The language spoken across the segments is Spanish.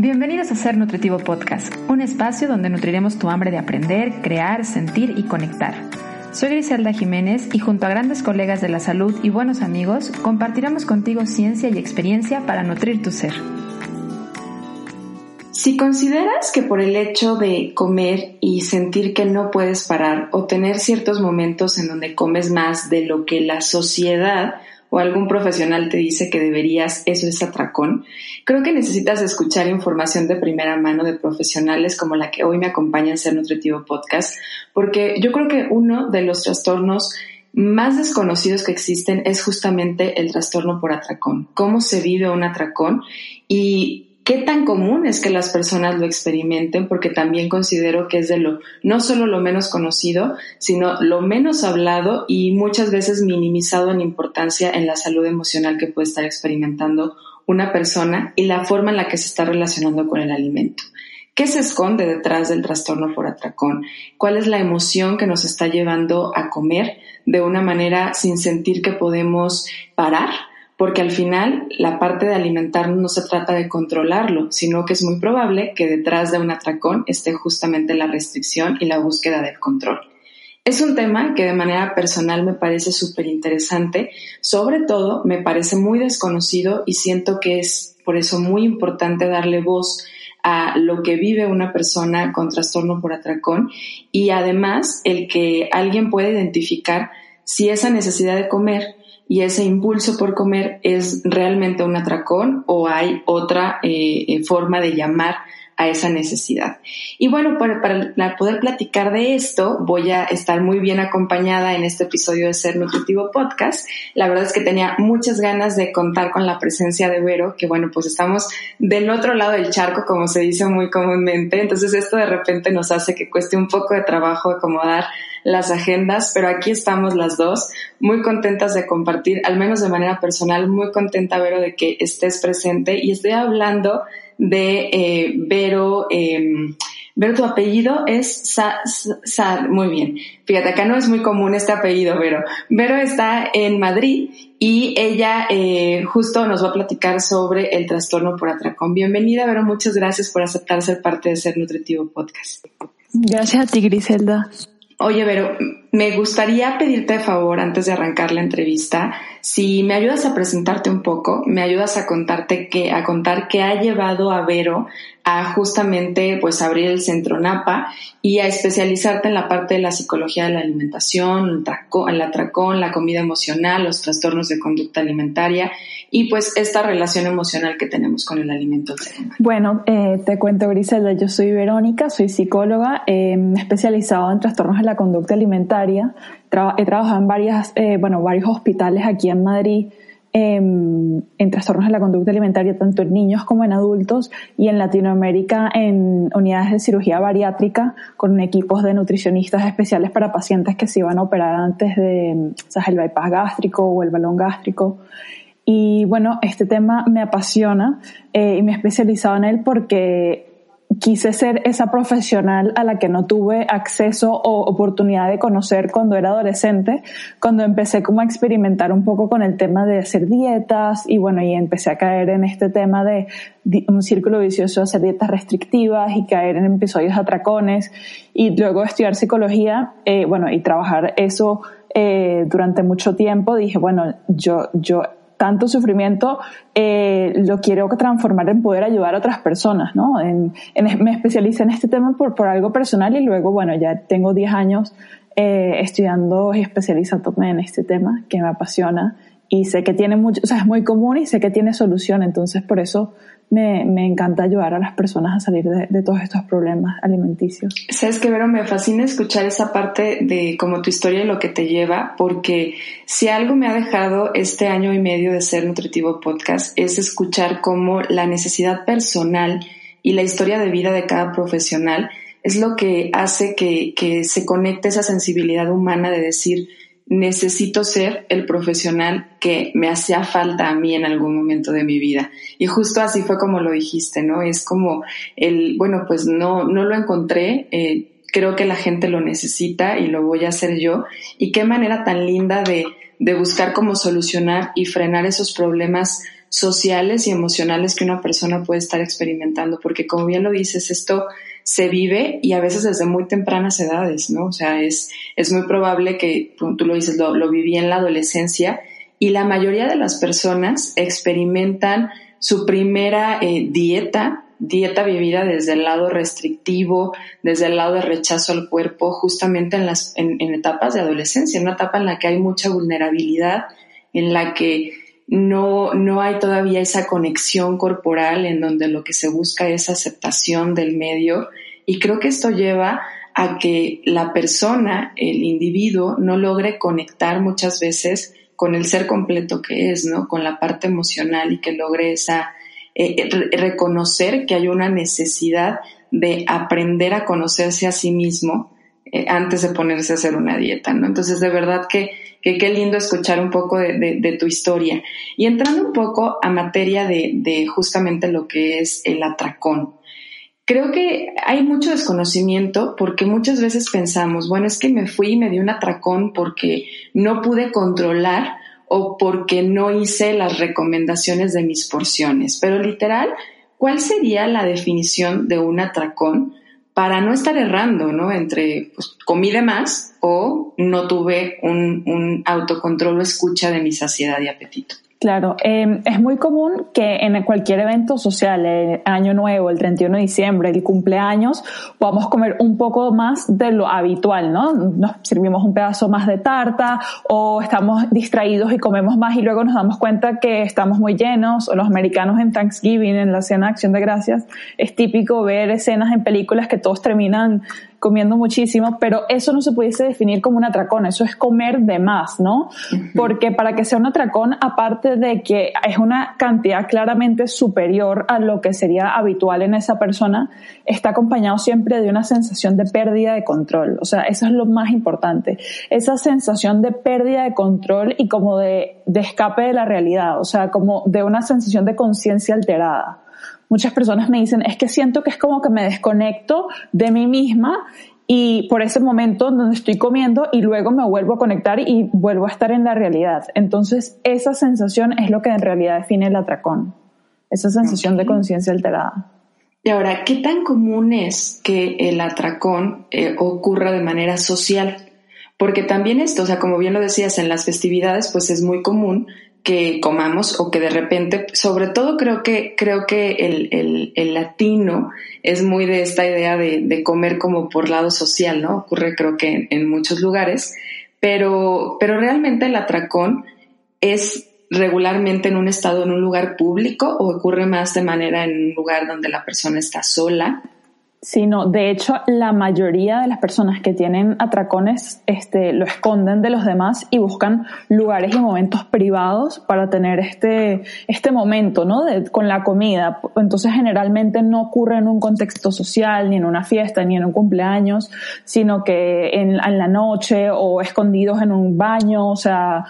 Bienvenidos a Ser Nutritivo Podcast, un espacio donde nutriremos tu hambre de aprender, crear, sentir y conectar. Soy Griselda Jiménez y junto a grandes colegas de la salud y buenos amigos, compartiremos contigo ciencia y experiencia para nutrir tu ser. Si consideras que por el hecho de comer y sentir que no puedes parar o tener ciertos momentos en donde comes más de lo que la sociedad o algún profesional te dice que deberías, eso es atracón, creo que necesitas escuchar información de primera mano de profesionales como la que hoy me acompaña en Ser Nutritivo Podcast, porque yo creo que uno de los trastornos más desconocidos que existen es justamente el trastorno por atracón, cómo se vive un atracón y qué tan común es que las personas lo experimenten, porque también considero que es de lo, no solo lo menos conocido, sino lo menos hablado y muchas veces minimizado en importancia en la salud emocional que puede estar experimentando una persona y la forma en la que se está relacionando con el alimento. ¿Qué se esconde detrás del trastorno por atracón? ¿Cuál es la emoción que nos está llevando a comer de una manera sin sentir que podemos parar? Porque al final la parte de alimentarnos no se trata de controlarlo, sino que es muy probable que detrás de un atracón esté justamente la restricción y la búsqueda del control. Es un tema que de manera personal me parece súper interesante, sobre todo me parece muy desconocido y siento que es por eso muy importante darle voz a lo que vive una persona con trastorno por atracón y además el que alguien pueda identificar si esa necesidad de comer y ese impulso por comer es realmente un atracón o hay otra eh, eh, forma de llamar a esa necesidad. Y bueno, para, poder platicar de esto, voy a estar muy bien acompañada en este episodio de Ser Nutritivo Podcast. La verdad es que tenía muchas ganas de contar con la presencia de Vero, que bueno, pues estamos del otro lado del charco, como se dice muy comúnmente. Entonces esto de repente nos hace que cueste un poco de trabajo acomodar las agendas, pero aquí estamos las dos, muy contentas de compartir, al menos de manera personal, muy contenta, Vero, de que estés presente y estoy hablando de eh, Vero. Eh, Vero, tu apellido es Sa, muy bien. Fíjate, acá no es muy común este apellido, Vero. Vero está en Madrid y ella eh, justo nos va a platicar sobre el trastorno por atracón. Bienvenida, Vero, muchas gracias por aceptar ser parte de Ser Nutritivo Podcast. Gracias a ti, Griselda. Oye, Vero, me gustaría pedirte de favor, antes de arrancar la entrevista, si me ayudas a presentarte un poco, me ayudas a contarte que, a contar qué ha llevado a Vero a justamente pues abrir el centro NAPA y a especializarte en la parte de la psicología de la alimentación, el atracón, la comida emocional, los trastornos de conducta alimentaria y pues esta relación emocional que tenemos con el alimento. Bueno, eh, te cuento Griselda, yo soy Verónica, soy psicóloga, eh, especializada en trastornos de la conducta alimentaria. he trabajado en varias, eh, bueno, varios hospitales aquí en Madrid Em, en, trastornos de la conducta alimentaria, tanto en niños como en adultos, y en Latinoamérica en unidades de cirugía bariátrica con equipos de nutricionistas especiales para pacientes que se iban a operar antes de o el bypass gástrico o el balón gástrico. Y bueno, este tema me apasiona eh, y me he especializado en él porque quise ser esa profesional a la que no tuve acceso o oportunidad de conocer cuando era adolescente, cuando empecé como a experimentar un poco con el tema de hacer dietas y bueno, y empecé a caer en este tema de un círculo vicioso de hacer dietas restrictivas y caer en episodios atracones y luego estudiar psicología, eh, bueno, y trabajar eso eh, durante mucho tiempo, dije, bueno, yo, yo tanto sufrimiento, eh, lo quiero transformar en poder ayudar a otras personas, ¿no? Me especialicé en este tema por, por algo personal y luego, bueno, ya tengo 10 años eh, estudiando y especializándome en este tema que me apasiona y sé que tiene mucho, o sea, es muy común y sé que tiene solución, entonces por eso me, me encanta ayudar a las personas a salir de, todos estos problemas alimenticios. Sabes que, Vero, me fascina escuchar esa parte de como tu historia y lo que te lleva, porque si algo me ha dejado este año y medio de ser Nutritivo Podcast es escuchar cómo la necesidad personal y la historia de vida de cada profesional es lo que hace que, que se conecte esa sensibilidad humana de decir, necesito ser el profesional que me hacía falta a mí en algún momento de mi vida. Y justo así fue como lo dijiste, ¿no? Es como el, bueno, pues no, no lo encontré, eh, creo que la gente lo necesita y lo voy a hacer yo. Y qué manera tan linda de, de buscar cómo solucionar y frenar esos problemas sociales y emocionales que una persona puede estar experimentando, porque como bien lo dices, esto se vive y a veces desde muy tempranas edades, ¿no? O sea, es, es muy probable que, tú lo dices, lo, lo viví en la adolescencia y la mayoría de las personas experimentan su primera eh, dieta, dieta vivida desde el lado restrictivo, desde el lado de rechazo al cuerpo, justamente en, las, en, en etapas de adolescencia, en una etapa en la que hay mucha vulnerabilidad, en la que no, no hay todavía esa conexión corporal en donde lo que se busca es aceptación del medio y creo que esto lleva a que la persona, el individuo, no logre conectar muchas veces con el ser completo que es, ¿no? Con la parte emocional y que logre esa, eh, reconocer que hay una necesidad de aprender a conocerse a sí mismo eh, antes de ponerse a hacer una dieta, ¿no? Entonces, de verdad que, que qué lindo escuchar un poco de, tu historia. Y entrando un poco a materia de, de justamente lo que es el atracón. Creo que hay mucho desconocimiento porque muchas veces pensamos, bueno, es que me fui y me di un atracón porque no pude controlar o porque no hice las recomendaciones de mis porciones. Pero literal, ¿cuál sería la definición de un atracón para no estar errando, ¿no? Entre pues, comí de más o no tuve un, un autocontrol o escucha de mi saciedad y apetito. Claro, eh, es muy común que en cualquier evento social, el Año Nuevo, el 31 de diciembre, el cumpleaños, podamos comer un poco más de lo habitual, ¿no? Nos servimos un pedazo más de tarta o estamos distraídos y comemos más y luego nos damos cuenta que estamos muy llenos o los americanos en Thanksgiving, en la cena de acción de gracias, es típico ver escenas en películas que todos terminan comiendo muchísimo, pero eso no se pudiese definir como un atracón, eso es comer de más, ¿no? Porque para que sea un atracón, aparte de que es una cantidad claramente superior a lo que sería habitual en esa persona, está acompañado siempre de una sensación de pérdida de control. O sea, eso es lo más importante. Esa sensación de pérdida de control y como de, de escape de la realidad, o sea, como de una sensación de conciencia alterada muchas personas me dicen, es que siento que es como que me desconecto de mí misma y por ese momento donde estoy comiendo y luego me vuelvo a conectar y vuelvo a estar en la realidad. Entonces, esa sensación es lo que en realidad define el atracón, esa sensación de conciencia alterada. Y ahora, ¿qué tan común es que el atracón eh, ocurra de manera social? Porque también esto, o sea, como bien lo decías, en las festividades, pues es muy común que comamos o que de repente, sobre todo creo que, creo que el, el, latino es muy de esta idea de, comer como por lado social, ¿no? Ocurre creo que en, muchos lugares, pero, pero realmente el atracón es regularmente en un estado, en un lugar público o ocurre más de manera en un lugar donde la persona está sola sino de hecho la mayoría de las personas que tienen atracones este, lo esconden de los demás y buscan lugares y momentos privados para tener este, este momento ¿no? con la comida. Entonces generalmente no ocurre en un contexto social, ni en una fiesta, ni en un cumpleaños, sino que en, en la noche o escondidos en un baño, o sea,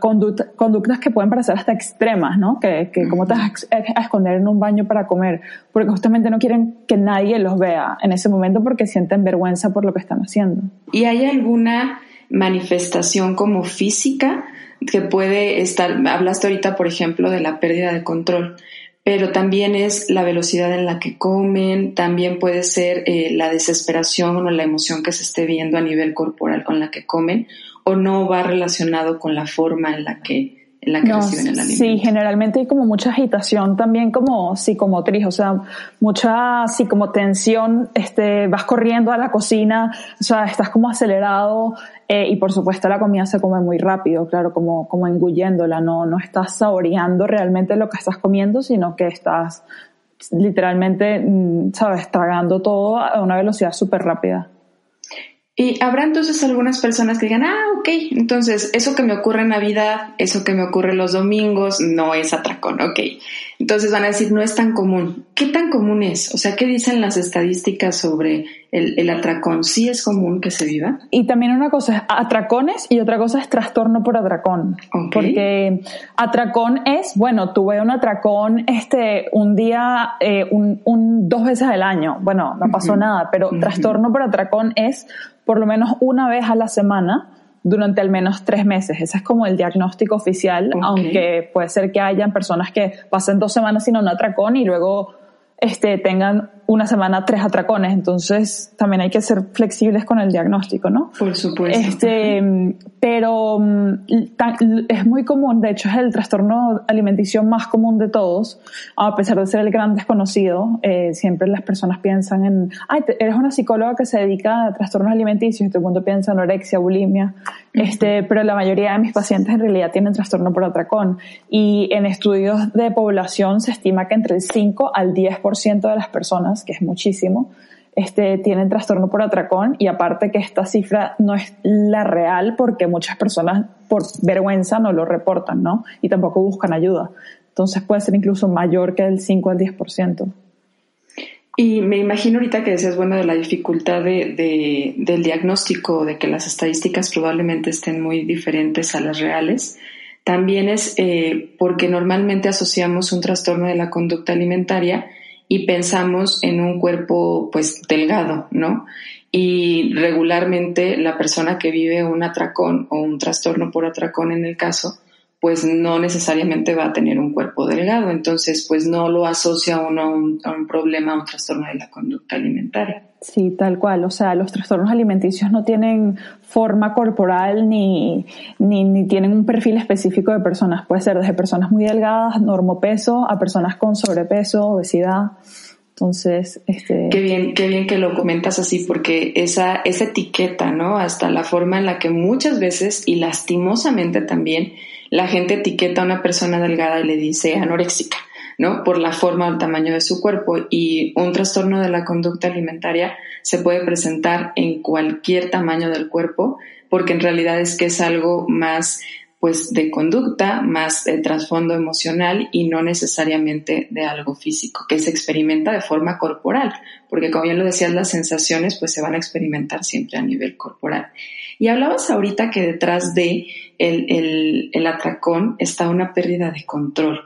conductas que pueden parecer hasta extremas, ¿no? Que, que cómo te vas a, esconder en un baño para comer, porque justamente no quieren que nadie los vea en ese momento porque sienten vergüenza por lo que están haciendo. ¿Y hay alguna manifestación como física que puede estar, hablaste ahorita, por ejemplo, de la pérdida de control, pero también es la velocidad en la que comen, también puede ser eh, la desesperación o la emoción que se esté viendo a nivel corporal con la que comen, o no va relacionado con la forma en la que en la que reciben el alimento. Sí, generalmente hay como mucha agitación también como psicomotriz, o sea, mucha psicomotensión, este, vas corriendo a la cocina, o sea, estás como acelerado eh, y por supuesto la comida se come muy rápido, claro, como, como engulléndola, no, no estás saboreando realmente lo que estás comiendo, sino que estás literalmente, mm, sabes, tragando todo a una velocidad súper rápida. Y habrá entonces algunas personas que digan, ah, ok, entonces eso que me ocurre en Navidad, eso que me ocurre los domingos, no es atracón, ok. Entonces van a decir, no es tan común. ¿Qué tan común es? O sea, ¿qué dicen las estadísticas sobre el, atracón? ¿Sí es común que se viva? Y también una cosa es atracones y otra cosa es trastorno por atracón. Porque atracón es, bueno, tuve un atracón este, un día, eh, un, un, dos veces al año. Bueno, no pasó nada, pero trastorno por atracón es por lo menos una vez a la semana durante al menos tres meses. Ese es como el diagnóstico oficial, aunque puede ser que hayan personas que pasen dos semanas sin un atracón y luego este, tengan una semana tres atracones, entonces también hay que ser flexibles con el diagnóstico, ¿no? Por supuesto. Este, pero mm, es muy común, de hecho es el trastorno alimenticio más común de todos, a pesar de ser el gran desconocido, eh, siempre las personas piensan en, ay, eres una psicóloga que se dedica a trastornos alimenticios y todo el mundo piensa en anorexia, bulimia, este, pero la mayoría de mis pacientes en realidad tienen trastorno por atracón y en estudios de población se estima que entre el 5 al 10% de las personas que es muchísimo, este, tienen trastorno por atracón y aparte que esta cifra no es la real porque muchas personas por vergüenza no lo reportan, ¿no? Y tampoco buscan ayuda. Entonces puede ser incluso mayor que el 5 al 10%. Y me imagino ahorita que decías, bueno, de la dificultad de, del diagnóstico, de que las estadísticas probablemente estén muy diferentes a las reales. También es eh, porque normalmente asociamos un trastorno de la conducta alimentaria y pensamos en un cuerpo pues delgado, ¿no? Y regularmente la persona que vive un atracón o un trastorno por atracón en el caso, pues no necesariamente va a tener un cuerpo delgado, entonces pues no lo asocia uno a un, a un problema, a un trastorno de la conducta alimentaria. Sí, tal cual. O sea, los trastornos alimenticios no tienen forma corporal ni, ni, ni, tienen un perfil específico de personas. Puede ser desde personas muy delgadas, normopeso, a personas con sobrepeso, obesidad. Entonces, este... Qué bien, qué bien que lo comentas así, porque esa, esa etiqueta, ¿no? Hasta la forma en la que muchas veces, y lastimosamente también, la gente etiqueta a una persona delgada y le dice anoréxica ¿no? Por la forma o el tamaño de su cuerpo. Y un trastorno de la conducta alimentaria se puede presentar en cualquier tamaño del cuerpo, porque en realidad es que es algo más pues de conducta, más de trasfondo emocional y no necesariamente de algo físico, que se experimenta de forma corporal, porque como bien lo decías, las sensaciones pues se van a experimentar siempre a nivel corporal. Y hablabas ahorita que detrás de el, el, el atracón está una pérdida de control.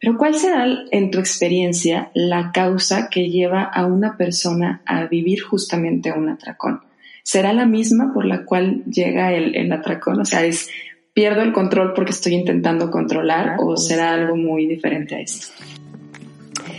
Pero ¿cuál será, en tu experiencia, la causa que lleva a una persona a vivir justamente un atracón? ¿Será la misma por la cual llega el, atracón? O sea, es pierdo el control porque estoy intentando controlar o será algo muy diferente a eso?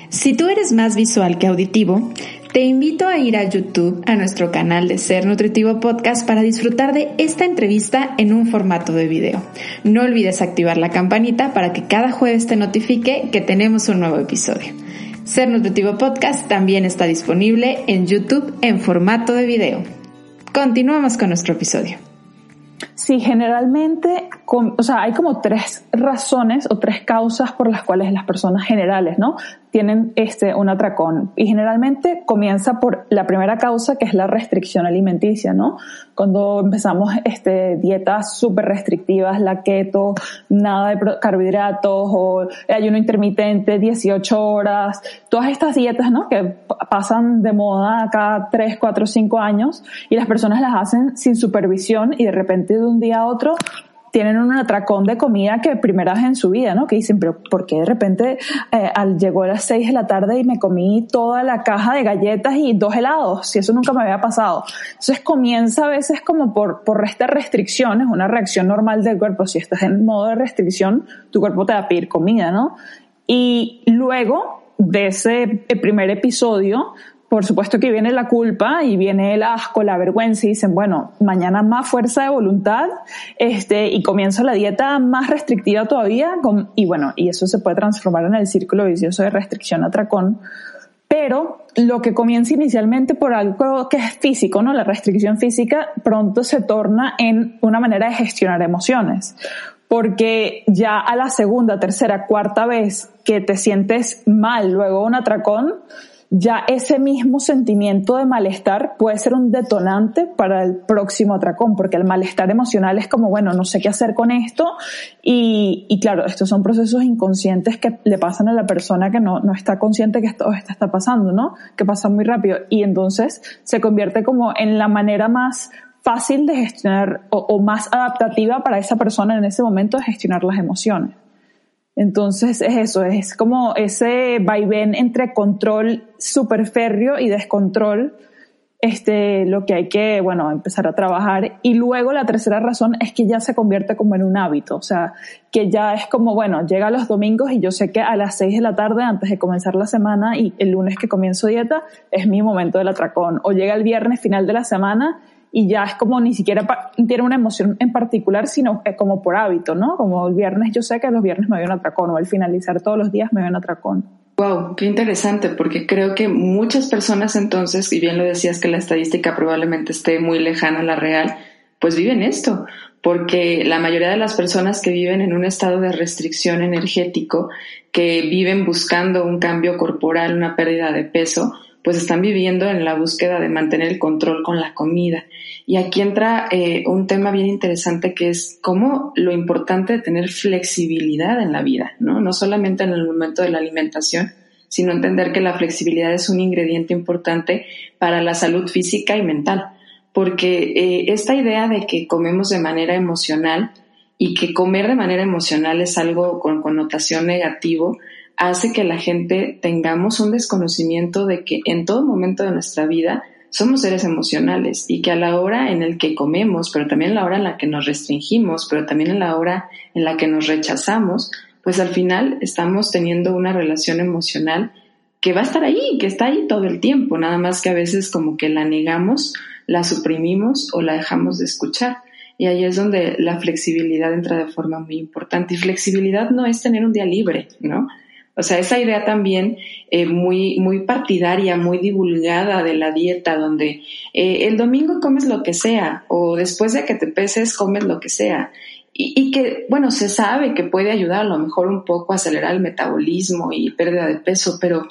Si tú eres más visual que auditivo, te invito a ir a YouTube, a nuestro canal de Ser Nutritivo Podcast para disfrutar de esta entrevista en un formato de video. No olvides activar la campanita para que cada jueves te notifique que tenemos un nuevo episodio. Ser Nutritivo Podcast también está disponible en YouTube en formato de video. Continuamos con nuestro episodio. Sí, generalmente, o sea, hay como tres razones o tres causas por las cuales las personas generales, ¿no? Tienen este, un atracón. Y generalmente comienza por la primera causa, que es la restricción alimenticia, ¿no? Cuando empezamos este, dietas súper restrictivas, la keto, nada de carbohidratos o ayuno intermitente, 18 horas, todas estas dietas, ¿no? Que pasan de moda cada 3, 4, 5 años y las personas las hacen sin supervisión y de repente de un día a otro tienen un atracón de comida que primera vez en su vida, ¿no? Que dicen, pero ¿por qué de repente eh, al, llegó a las seis de la tarde y me comí toda la caja de galletas y dos helados? Si eso nunca me había pasado. Entonces comienza a veces como por, por esta restricción, es una reacción normal del cuerpo. Si estás en modo de restricción, tu cuerpo te va a pedir comida, ¿no? Y luego de ese primer episodio, por supuesto que viene la culpa y viene el asco, la vergüenza y dicen, bueno, mañana más fuerza de voluntad, este, y comienzo la dieta más restrictiva todavía, y bueno, y eso se puede transformar en el círculo vicioso de restricción atracón. Pero lo que comienza inicialmente por algo que es físico, ¿no? La restricción física pronto se torna en una manera de gestionar emociones. Porque ya a la segunda, tercera, cuarta vez que te sientes mal luego un atracón, ya ese mismo sentimiento de malestar puede ser un detonante para el próximo atracón, porque el malestar emocional es como, bueno, no sé qué hacer con esto. Y, y claro, estos son procesos inconscientes que le pasan a la persona que no, no está consciente que esto, esto está pasando, ¿no? Que pasa muy rápido. Y entonces se convierte como en la manera más fácil de gestionar o, o más adaptativa para esa persona en ese momento de gestionar las emociones. Entonces es eso, es como ese vaivén entre control super férreo y descontrol este, lo que hay que, bueno, empezar a trabajar. Y luego la tercera razón es que ya se convierte como en un hábito, o sea, que ya es como, bueno, llega los domingos y yo sé que a las seis de la tarde, antes de comenzar la semana y el lunes que comienzo dieta, es mi momento del atracón. O llega el viernes final de la semana y ya es como ni siquiera tiene una emoción en particular, sino como por hábito, ¿no? Como el viernes, yo sé que los viernes me voy a un atracón o al finalizar todos los días me voy a un atracón. Wow, qué interesante, porque creo que muchas personas entonces, y bien lo decías que la estadística probablemente esté muy lejana a la real, pues viven esto, porque la mayoría de las personas que viven en un estado de restricción energético, que viven buscando un cambio corporal, una pérdida de peso, pues están viviendo en la búsqueda de mantener el control con la comida. Y aquí entra eh, un tema bien interesante que es cómo lo importante de tener flexibilidad en la vida, ¿no? No solamente en el momento de la alimentación, sino entender que la flexibilidad es un ingrediente importante para la salud física y mental. Porque eh, esta idea de que comemos de manera emocional y que comer de manera emocional es algo con connotación negativo, hace que la gente tengamos un desconocimiento de que en todo momento de nuestra vida somos seres emocionales y que a la hora en el que comemos, pero también a la hora en la que nos restringimos, pero también a la hora en la que nos rechazamos, pues al final estamos teniendo una relación emocional que va a estar ahí, que está ahí todo el tiempo, nada más que a veces como que la negamos, la suprimimos o la dejamos de escuchar. Y ahí es donde la flexibilidad entra de forma muy importante. Y flexibilidad no es tener un día libre, ¿no? O sea, esa idea también eh, muy, muy partidaria, muy divulgada de la dieta, donde eh, el domingo comes lo que sea o después de que te peses comes lo que sea. Y, que, bueno, se sabe que puede ayudar a lo mejor un poco a acelerar el metabolismo y pérdida de peso, pero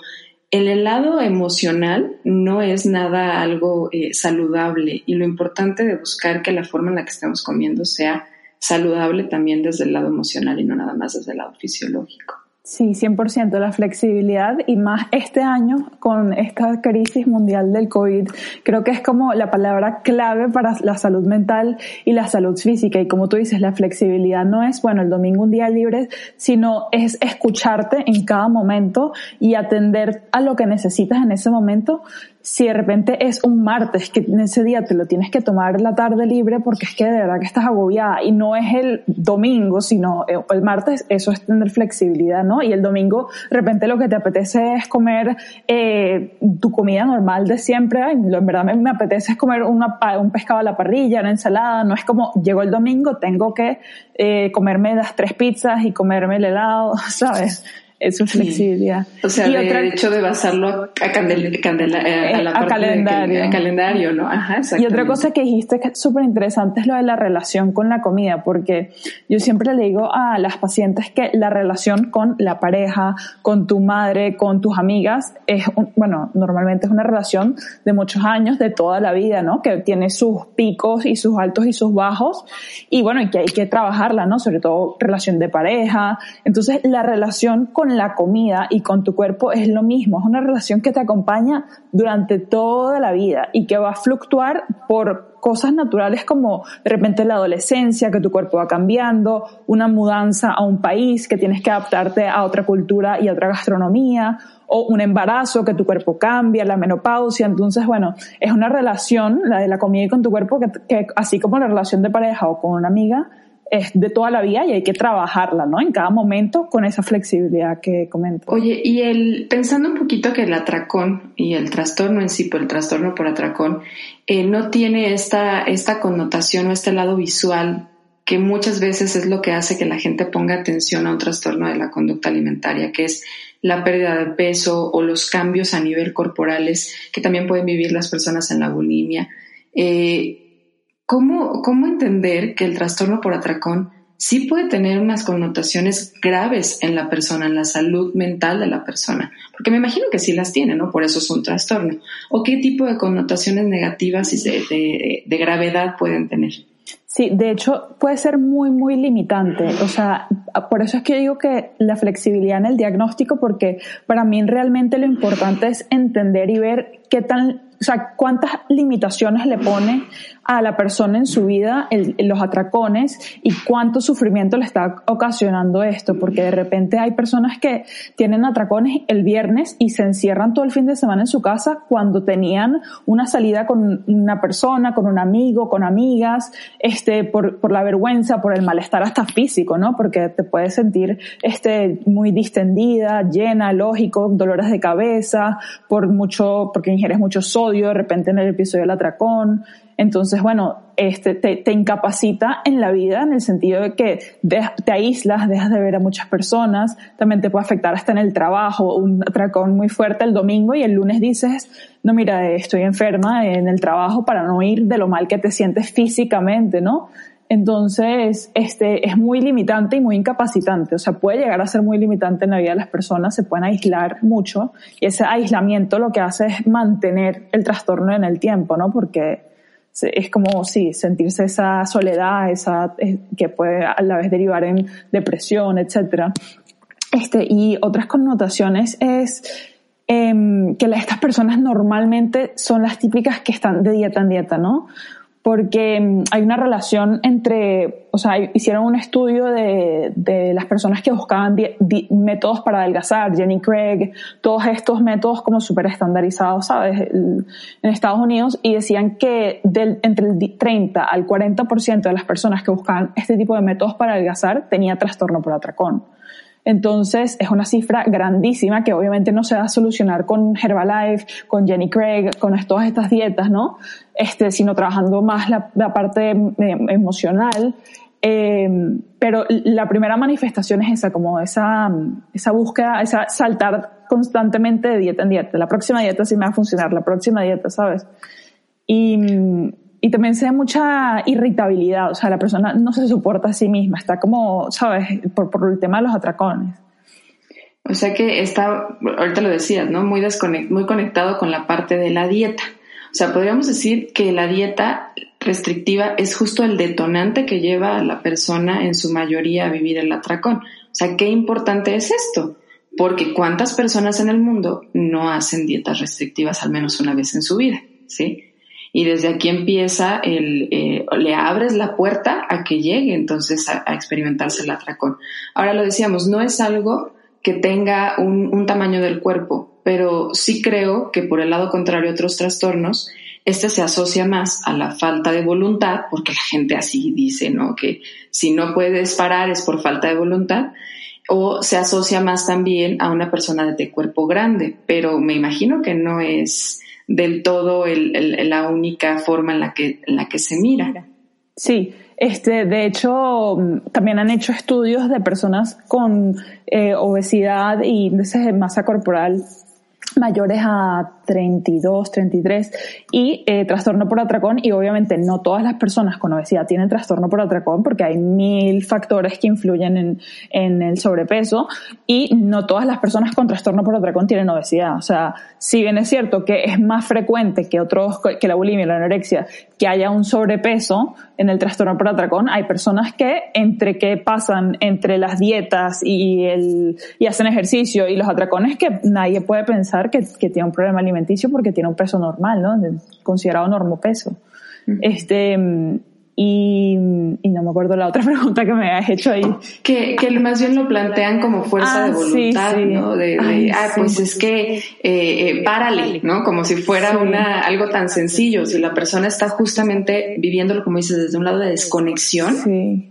el lado emocional no es nada algo eh, saludable y lo importante de buscar que la forma en la que estamos comiendo sea saludable también desde el lado emocional y no nada más desde el lado fisiológico. Sí, 100% la flexibilidad y más este año con esta crisis mundial del COVID, creo que es como la palabra clave para la salud mental y la salud física. Y como tú dices, la flexibilidad no es, bueno, el domingo un día libre, sino es escucharte en cada momento y atender a lo que necesitas en ese momento si de repente es un martes que en ese día te lo tienes que tomar la tarde libre porque es que de verdad que estás agobiada y no es el domingo, sino el martes, eso es tener flexibilidad, ¿no? Y el domingo de repente lo que te apetece es comer eh, tu comida normal de siempre, en verdad me, me apetece es comer una, un pescado a la parrilla, una ensalada, no es como llegó el domingo, tengo que eh, comerme las tres pizzas y comerme el helado, ¿sabes? Es flexibilidad. O sea, de hecho de basarlo a, eh, a, la calendario. calendario, ¿no? Ajá, y otra cosa que dijiste que es súper interesante es lo de la relación con la comida, porque yo siempre le digo a las pacientes que la relación con la pareja, con tu madre, con tus amigas, es, bueno, normalmente es una relación de muchos años, de toda la vida, ¿no? Que tiene sus picos y sus altos y sus bajos, y bueno, y que hay que trabajarla, ¿no? Sobre todo relación de pareja. Entonces, la relación con la comida y con tu cuerpo es lo mismo, es una relación que te acompaña durante toda la vida y que va a fluctuar por cosas naturales como de repente la adolescencia, que tu cuerpo va cambiando, una mudanza a un país, que tienes que adaptarte a otra cultura y a otra gastronomía, o un embarazo, que tu cuerpo cambia, la menopausia. Entonces, bueno, es una relación, la de la comida y con tu cuerpo, que así como la relación de pareja o con una amiga, es de toda la vida y hay que trabajarla, ¿no? En cada momento con esa flexibilidad que comento. Oye, y el, pensando un poquito que el atracón y el trastorno en sí, por el trastorno por atracón, eh, no tiene esta, esta connotación o este lado visual que muchas veces es lo que hace que la gente ponga atención a un trastorno de la conducta alimentaria, que es la pérdida de peso o los cambios a nivel corporales que también pueden vivir las personas en la bulimia. Eh, ¿Cómo, ¿Cómo entender que el trastorno por atracón sí puede tener unas connotaciones graves en la persona, en la salud mental de la persona? Porque me imagino que sí las tiene, ¿no? Por eso es un trastorno. ¿O qué tipo de connotaciones negativas y de, gravedad pueden tener? Sí, de hecho puede ser muy, muy limitante. O sea, por eso es que yo digo que la flexibilidad en el diagnóstico, porque para mí realmente lo importante es entender y ver qué tan o sea, cuántas limitaciones le pone a la persona en su vida los atracones y cuánto sufrimiento le está ocasionando esto, porque de repente hay personas que tienen atracones el viernes y se encierran todo el fin de semana en su casa cuando tenían una salida con una persona, con un amigo, con amigas, este, por, por la vergüenza, por el malestar hasta físico, ¿no? Porque te puedes sentir, este, muy distendida, llena, lógico, dolores de cabeza, por mucho, porque ingieres mucho sodio de repente en el episodio del atracón, entonces, bueno, este, te, incapacita en la vida en el sentido de que te aíslas, dejas de ver a muchas personas, también te puede afectar hasta en el trabajo, un atracón muy fuerte el domingo y el lunes dices, no, mira, estoy enferma en el trabajo para no ir de lo mal que te sientes físicamente, ¿no? Entonces, este, es muy limitante y muy incapacitante. O sea, puede llegar a ser muy limitante en la vida de las personas, se pueden aislar mucho y ese aislamiento lo que hace es mantener el trastorno en el tiempo, ¿no? Porque es como, sí, sentirse esa soledad, esa, eh, que puede a la vez derivar en depresión, etcétera. Este, y otras connotaciones es eh, que estas personas normalmente son las típicas que están de dieta en dieta, ¿no? Porque mm, hay una relación entre, o sea, hicieron un estudio de, las personas que buscaban métodos para adelgazar, Jenny Craig, todos estos métodos como súper estandarizados, ¿sabes? en Estados Unidos, y decían que del, entre el 30 al 40% de las personas que buscaban este tipo de métodos para adelgazar tenía trastorno por atracón. Entonces es una cifra grandísima que obviamente no se va a solucionar con Herbalife, con Jenny Craig, con todas estas dietas, ¿no? Este, sino trabajando más la, parte em, emocional. Em, pero la primera manifestación es esa, como esa, esa búsqueda, esa saltar constantemente de dieta en dieta. La próxima dieta sí me va a funcionar, la próxima dieta, ¿sabes? Y, y también se da mucha irritabilidad, o sea, la persona no se soporta a sí misma, está como, ¿sabes?, por, por el tema de los atracones. O sea que está, ahorita lo decías, ¿no? Muy, muy conectado con la parte de la dieta. O sea, podríamos decir que la dieta restrictiva es justo el detonante que lleva a la persona en su mayoría a vivir el atracón. O sea, qué importante es esto, porque cuántas personas en el mundo no hacen dietas restrictivas al menos una vez en su vida, ¿sí? Y desde aquí empieza el, eh, le abres la puerta a que llegue entonces a, experimentarse el atracón. Ahora lo decíamos, no es algo que tenga un, tamaño del cuerpo, pero sí creo que por el lado contrario otros trastornos, este se asocia más a la falta de voluntad, porque la gente así dice, ¿no? Que si no puedes parar es por falta de voluntad, o se asocia más también a una persona de cuerpo grande, pero me imagino que no es del todo el, la única forma en la que, en la que se mira. Sí, este, de hecho, también han hecho estudios de personas con eh, obesidad y índices de masa corporal mayores a 32, 33 y eh, trastorno por atracón y obviamente no todas las personas con obesidad tienen trastorno por atracón porque hay mil factores que influyen en, en el sobrepeso y no todas las personas con trastorno por atracón tienen obesidad. O sea, si bien es cierto que es más frecuente que otros, que la bulimia y la anorexia, que haya un sobrepeso en el trastorno por atracón, hay personas que entre que pasan entre las dietas y el, y hacen ejercicio y los atracones que nadie puede pensar que, que tiene un problema alimentario porque tiene un peso normal, ¿no? Considerado normopeso. Este, y, no me acuerdo la otra pregunta que me has hecho ahí. Que, que más bien lo plantean como fuerza de ah, voluntad, ¿no? De, ah, pues es que eh, eh, párale, ¿no? Como si fuera una algo tan sencillo. Si la persona está justamente viviéndolo, como dices, desde un lado de desconexión,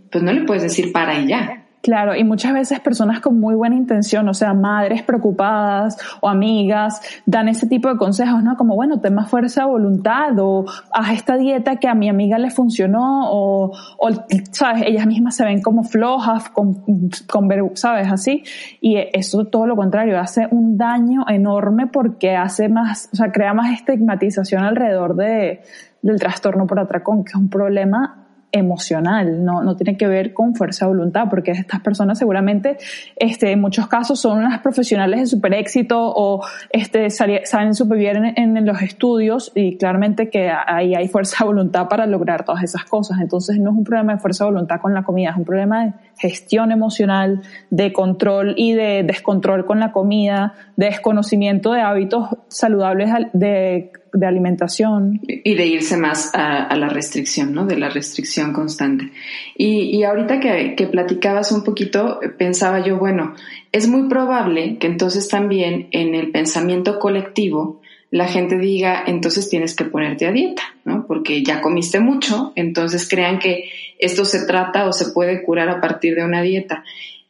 pues no le puedes decir para y ya. Claro, y muchas veces personas con muy buena intención, o sea, madres preocupadas o amigas, dan ese tipo de consejos, ¿no? Como, bueno, ten más fuerza de voluntad o haz esta dieta que a mi amiga le funcionó o, o ¿sabes? Ellas mismas se ven como flojas, con, con, ¿sabes? Así. Y eso todo lo contrario, hace un daño enorme porque hace más, o sea, crea más estigmatización alrededor de, del trastorno por atracón, que es un problema emocional, no, no tiene que ver con fuerza de voluntad, porque estas personas seguramente, este, en muchos casos son unas profesionales de super éxito o este, saben súper bien en, en, los estudios y claramente que ahí hay fuerza de voluntad para lograr todas esas cosas. Entonces no es un problema de fuerza de voluntad con la comida, es un problema de gestión emocional, de control y de descontrol con la comida, de desconocimiento de hábitos saludables de de alimentación. Y de irse más a, la restricción, ¿no? De la restricción constante. Y, ahorita que, que, platicabas un poquito, pensaba yo, bueno, es muy probable que entonces también en el pensamiento colectivo la gente diga, entonces tienes que ponerte a dieta, ¿no? Porque ya comiste mucho, entonces crean que esto se trata o se puede curar a partir de una dieta.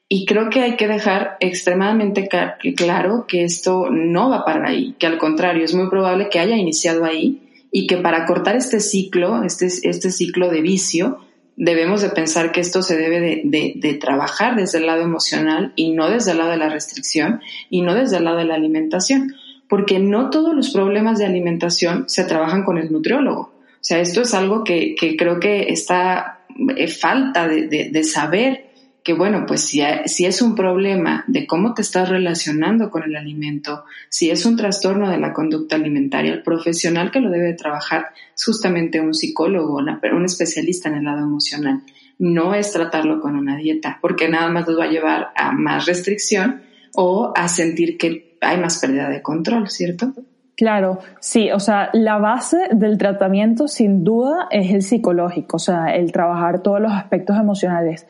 Y creo que hay que dejar extremadamente claro que esto no va para ahí, que al contrario, es muy probable que haya iniciado ahí y que para cortar este ciclo, este, este ciclo de vicio, debemos de pensar que esto se debe de, de, trabajar desde el lado emocional y no desde el lado de la restricción y no desde el lado de la alimentación, porque no todos los problemas de alimentación se trabajan con el nutriólogo. O sea, esto es algo que, que creo que está eh, falta de, de saber que bueno, pues si, si es un problema de cómo te estás relacionando con el alimento, si es un trastorno de la conducta alimentaria, el profesional que lo debe trabajar es justamente un psicólogo, un especialista en el lado emocional. No es tratarlo con una dieta, porque nada más los va a llevar a más restricción o a sentir que hay más pérdida de control, ¿cierto? Claro, sí, o sea, la base del tratamiento sin duda es el psicológico, o sea, el trabajar todos los aspectos emocionales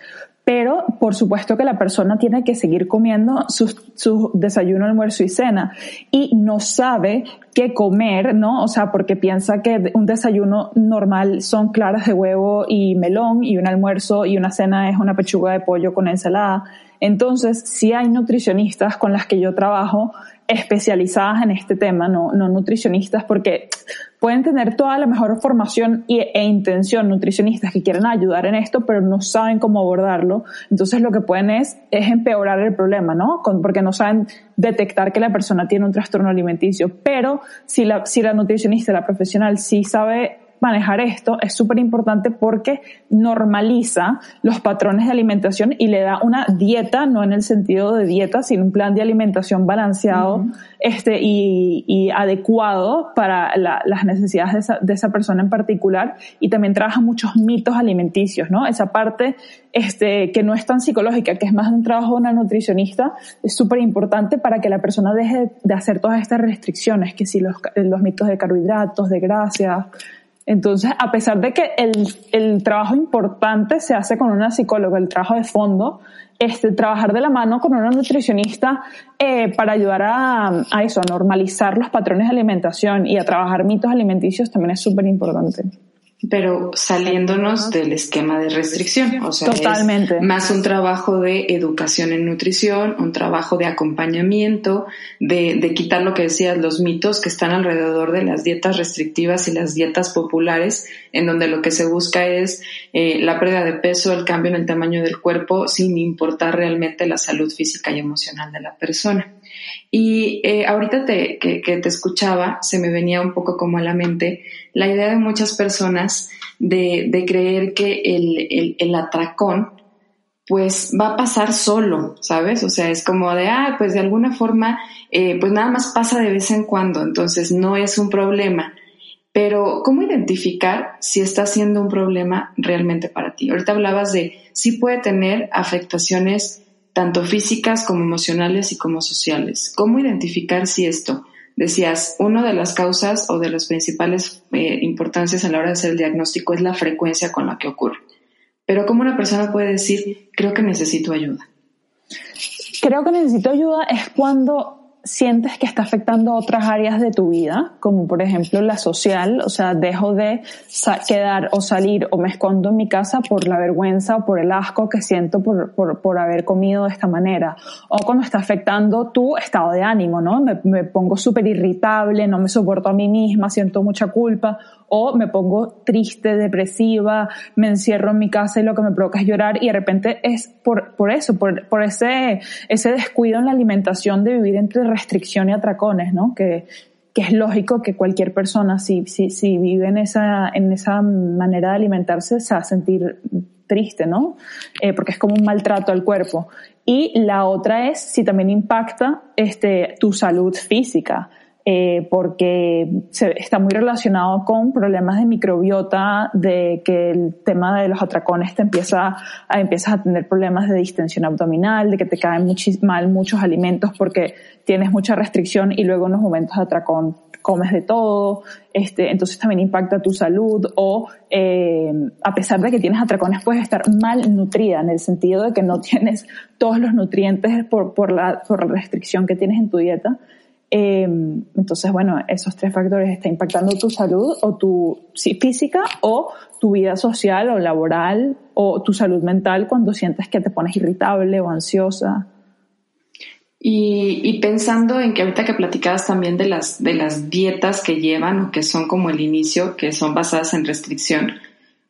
pero por supuesto que la persona tiene que seguir comiendo su, desayuno, almuerzo y cena y no sabe qué comer, ¿no? O sea, porque piensa que un desayuno normal son claras de huevo y melón y un almuerzo y una cena es una pechuga de pollo con ensalada. Entonces, si hay nutricionistas con las que yo trabajo especializadas en este tema, no, no nutricionistas, porque pueden tener toda la mejor formación e intención nutricionistas que quieren ayudar en esto, pero no saben cómo abordarlo. Entonces lo que pueden es, es empeorar el problema, ¿no? porque no saben detectar que la persona tiene un trastorno alimenticio. Pero si la, si la nutricionista, la profesional, sí sabe manejar esto es súper importante porque normaliza los patrones de alimentación y le da una dieta, no en el sentido de dieta, sino un plan de alimentación balanceado este, y, adecuado para las necesidades de esa, de esa, persona en particular. Y también trabaja muchos mitos alimenticios, ¿no? Esa parte este, que no es tan psicológica, que es más un trabajo de una nutricionista, es súper importante para que la persona deje de hacer todas estas restricciones, que si los, los mitos de carbohidratos, de grasas, entonces, a pesar de que el, trabajo importante se hace con una psicóloga, el trabajo de fondo, este, trabajar de la mano con una nutricionista eh, para ayudar a, a, eso, a normalizar los patrones de alimentación y a trabajar mitos alimenticios también es súper importante pero saliéndonos del esquema de restricción. O sea, Totalmente. más un trabajo de educación en nutrición, un trabajo de acompañamiento, de, de quitar lo que decías, los mitos que están alrededor de las dietas restrictivas y las dietas populares, en donde lo que se busca es eh, la pérdida de peso, el cambio en el tamaño del cuerpo, sin importar realmente la salud física y emocional de la persona. Y eh, ahorita te, que, te escuchaba, se me venía un poco como a la mente la idea de muchas personas de, de creer que el, el, el, atracón pues va a pasar solo, ¿sabes? O sea, es como de, ah, pues de alguna forma, eh, pues nada más pasa de vez en cuando, entonces no es un problema. Pero, ¿cómo identificar si está siendo un problema realmente para ti? Ahorita hablabas de si puede tener afectaciones tanto físicas como emocionales y como sociales. ¿Cómo identificar si esto? Decías, una de las causas o de las principales eh, importancias a la hora de hacer el diagnóstico es la frecuencia con la que ocurre. Pero ¿cómo una persona puede decir, creo que necesito ayuda? Creo que necesito ayuda es cuando sientes que está afectando otras áreas de tu vida, como por ejemplo la social, o sea, dejo de quedar o salir o me escondo en mi casa por la vergüenza o por el asco que siento por, por, por haber comido de esta manera, o cuando está afectando tu estado de ánimo, ¿no? Me, me pongo súper irritable, no me soporto a mí misma, siento mucha culpa, o me pongo triste, depresiva, me encierro en mi casa y lo que me provoca es llorar y de repente es por, por eso, por, por ese, ese descuido en la alimentación de vivir entre restricción y atracones, ¿no? Que, que es lógico que cualquier persona, si, si, si vive en esa, en esa manera de alimentarse, se va sentir triste, ¿no? Eh, porque es como un maltrato al cuerpo. Y la otra es si también impacta este, tu salud física. Eh, porque se, está muy relacionado con problemas de microbiota, de que el tema de los atracones te empieza a, empiezas a tener problemas de distensión abdominal, de que te caen mal muchos alimentos porque tienes mucha restricción y luego en los momentos de atracón comes de todo, este, entonces también impacta tu salud o eh, a pesar de que tienes atracones puedes estar mal nutrida en el sentido de que no tienes todos los nutrientes por, por, la, por la restricción que tienes en tu dieta. Em, entonces, bueno, esos tres factores están impactando tu salud o tu física o tu vida social o laboral o tu salud mental cuando sientes que te pones irritable o ansiosa. Y, pensando en que ahorita que platicabas también de las, de las dietas que llevan o que son como el inicio, que son basadas en restricción,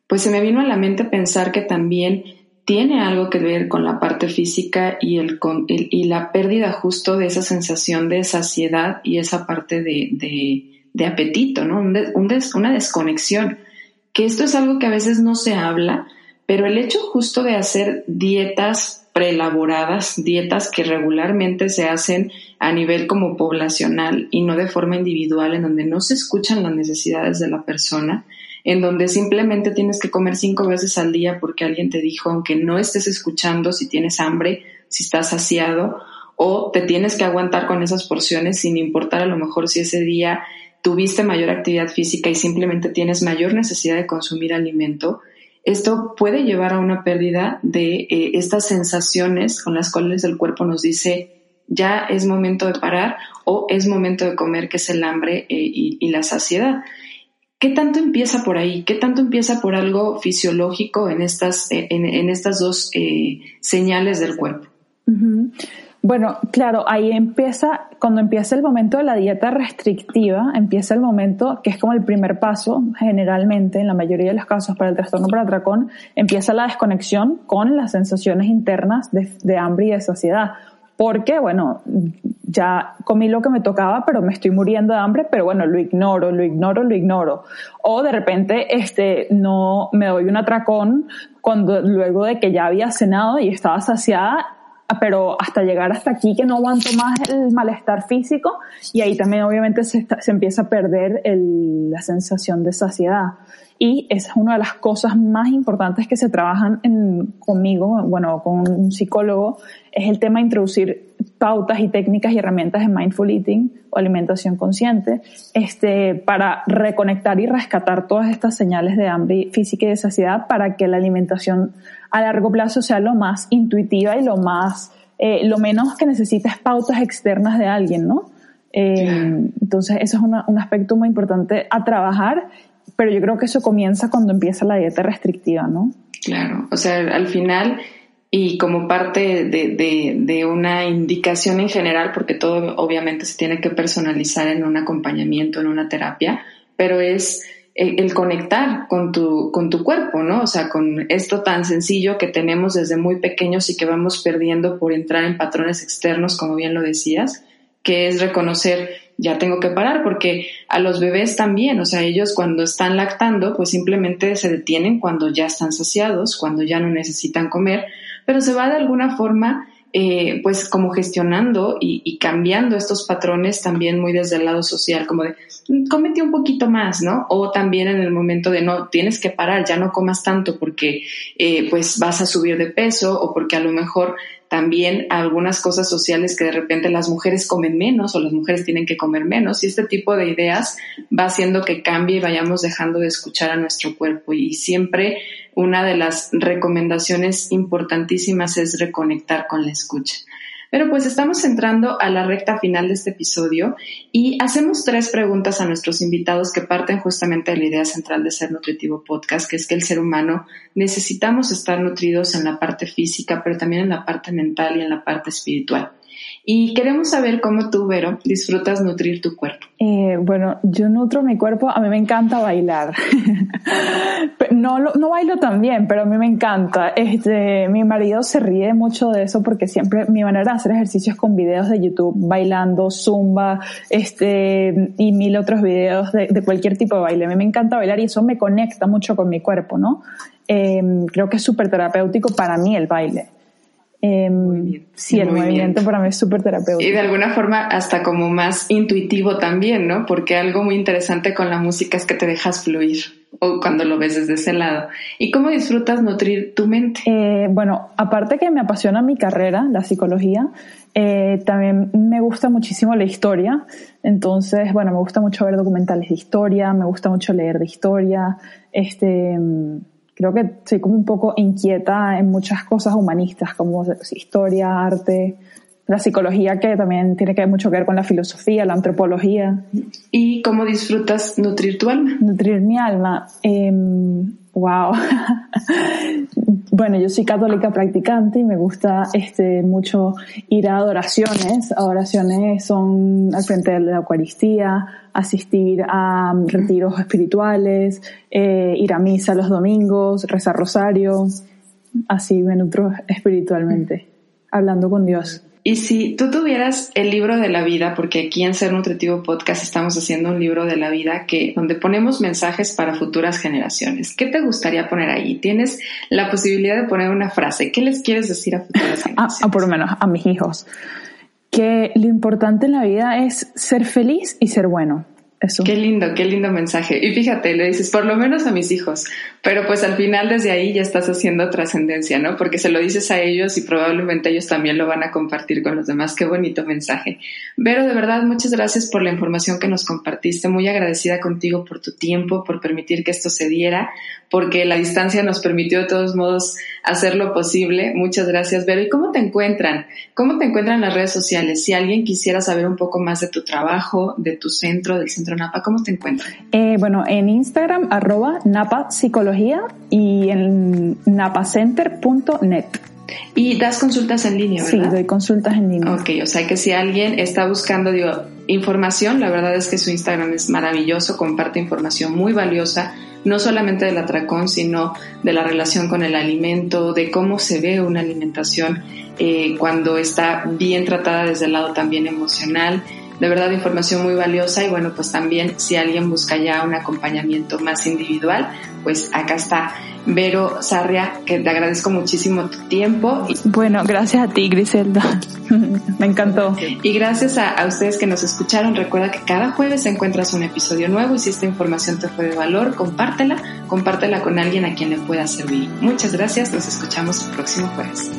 pues se me vino a la mente pensar que también tiene algo que ver con la parte física y, el, con, y la pérdida justo de esa sensación de saciedad y esa parte de, de, apetito, ¿no? una desconexión. Que esto es algo que a veces no se habla, pero el hecho justo de hacer dietas preelaboradas, dietas que regularmente se hacen a nivel como poblacional y no de forma individual, en donde no se escuchan las necesidades de la persona, en donde simplemente tienes que comer cinco veces al día porque alguien te dijo, aunque no estés escuchando si tienes hambre, si estás saciado, o te tienes que aguantar con esas porciones sin importar a lo mejor si ese día tuviste mayor actividad física y simplemente tienes mayor necesidad de consumir alimento, esto puede llevar a una pérdida de eh, estas sensaciones con las cuales el cuerpo nos dice ya es momento de parar o es momento de comer, que es el hambre eh, y, la saciedad. ¿Qué tanto empieza por ahí? ¿Qué tanto empieza por algo fisiológico en estas, eh, en, estas dos eh, señales del cuerpo? Bueno, claro, ahí empieza, cuando empieza el momento de la dieta restrictiva, empieza el momento que es como el primer paso, generalmente, en la mayoría de los casos para el trastorno por atracón, empieza la desconexión con las sensaciones internas de, de hambre y de saciedad porque, bueno, ya comí lo que me tocaba, pero me estoy muriendo de hambre, pero bueno, lo ignoro, lo ignoro, lo ignoro. O de repente, este, no, me doy un atracón cuando, luego de que ya había cenado y estaba saciada, pero hasta llegar hasta aquí que no aguanto más el malestar físico y ahí también obviamente se, se empieza a perder la sensación de saciedad. Y esa es una de las cosas más importantes que se trabajan en, conmigo, bueno, con un psicólogo, es el tema de introducir pautas y técnicas y herramientas de mindful eating o alimentación consciente, este, para reconectar y rescatar todas estas señales de hambre física y de saciedad para que la alimentación a largo plazo sea lo más intuitiva y lo más, eh, lo menos que necesites pautas externas de alguien, ¿no? Eh, entonces, eso es un aspecto muy importante a trabajar pero yo creo que eso comienza cuando empieza la dieta restrictiva, ¿no? Claro, o sea, al final y como parte de, de, una indicación en general, porque todo obviamente se tiene que personalizar en un acompañamiento, en una terapia, pero es el, conectar con tu, con tu cuerpo, ¿no? O sea, con esto tan sencillo que tenemos desde muy pequeños y que vamos perdiendo por entrar en patrones externos, como bien lo decías, que es reconocer ya tengo que parar porque a los bebés también, o sea, ellos cuando están lactando, pues simplemente se detienen cuando ya están saciados, cuando ya no necesitan comer, pero se va de alguna forma eh, pues como gestionando y, cambiando estos patrones también muy desde el lado social, como de mm, cómete un poquito más, ¿no? O también en el momento de no, tienes que parar, ya no comas tanto porque eh, pues vas a subir de peso o porque a lo mejor también algunas cosas sociales que de repente las mujeres comen menos o las mujeres tienen que comer menos y este tipo de ideas va haciendo que cambie y vayamos dejando de escuchar a nuestro cuerpo y siempre una de las recomendaciones importantísimas es reconectar con la escucha. Pero pues estamos entrando a la recta final de este episodio y hacemos tres preguntas a nuestros invitados que parten justamente de la idea central de Ser Nutritivo Podcast, que es que el ser humano necesitamos estar nutridos en la parte física, pero también en la parte mental y en la parte espiritual. Y queremos saber cómo tú, Vero, disfrutas nutrir tu cuerpo. Eh, bueno, yo nutro mi cuerpo, a mí me encanta bailar. no, no bailo tan bien, pero a mí me encanta. Este, mi marido se ríe mucho de eso porque siempre mi manera de hacer ejercicios con videos de YouTube, bailando, zumba, este, y mil otros videos de, cualquier tipo de baile. A mí me encanta bailar y eso me conecta mucho con mi cuerpo, ¿no? Eh, creo que es súper terapéutico para mí el baile. Eh, sí, el movimiento. para mí es súper terapéutico. Y de alguna forma hasta como más intuitivo también, ¿no? Porque algo muy interesante con la música es que te dejas fluir o cuando lo ves desde ese lado. ¿Y cómo disfrutas nutrir tu mente? Eh, bueno, aparte que me apasiona mi carrera, la psicología, eh, también me gusta muchísimo la historia. Entonces, bueno, me gusta mucho ver documentales de historia, me gusta mucho leer de historia. Este creo que soy como un poco inquieta en muchas cosas humanistas, como historia, arte, la psicología que también tiene que ver mucho que ver con la filosofía, la antropología. ¿Y cómo disfrutas nutrir tu alma? Nutrir mi alma. Eh, wow. Bueno, yo soy católica practicante y me gusta este, mucho ir a adoraciones. Adoraciones son al frente de la Eucaristía, asistir a retiros espirituales, eh, ir a misa los domingos, rezar rosario. Así me nutro espiritualmente, hablando con Dios. Y si tú tuvieras el libro de la vida, porque aquí en Ser Nutritivo Podcast estamos haciendo un libro de la vida que donde ponemos mensajes para futuras generaciones, ¿qué te gustaría poner ahí? Tienes la posibilidad de poner una frase. ¿Qué les quieres decir a futuras generaciones? Ah, por lo menos a mis hijos. Que lo importante en la vida es ser feliz y ser bueno. Eso. Qué lindo, qué lindo mensaje. Y fíjate, le dices, por lo menos a mis hijos, pero pues al final desde ahí ya estás haciendo trascendencia, ¿no? Porque se lo dices a ellos y probablemente ellos también lo van a compartir con los demás. Qué bonito mensaje. Vero, de verdad, muchas gracias por la información que nos compartiste. Muy agradecida contigo por tu tiempo, por permitir que esto se diera, porque la distancia nos permitió de todos modos hacer lo posible. Muchas gracias, Vero. ¿Y cómo te encuentran? ¿Cómo te encuentran en las redes sociales? Si alguien quisiera saber un poco más de tu trabajo, de tu centro, del centro Napa, ¿cómo te encuentran? Eh, bueno, en Instagram, arroba Napa Psicología y en napacenter.net. Y das consultas en línea, ¿verdad? Sí, doy consultas en línea. Ok, o sea que si alguien está buscando digo, información, la verdad es que su Instagram es maravilloso, comparte información muy valiosa, no solamente del atracón, sino de la relación con el alimento, de cómo se ve una alimentación eh, cuando está bien tratada desde el lado también emocional de verdad información muy valiosa y bueno, pues también si alguien busca ya un acompañamiento más individual, pues acá está Vero Sarria, que te agradezco muchísimo tu tiempo. Bueno, gracias a ti, Griselda. Me encantó. Y gracias a, a, ustedes que nos escucharon. Recuerda que cada jueves encuentras un episodio nuevo y si esta información te fue de valor, compártela, compártela con alguien a quien le pueda servir. Muchas gracias, nos escuchamos el próximo jueves.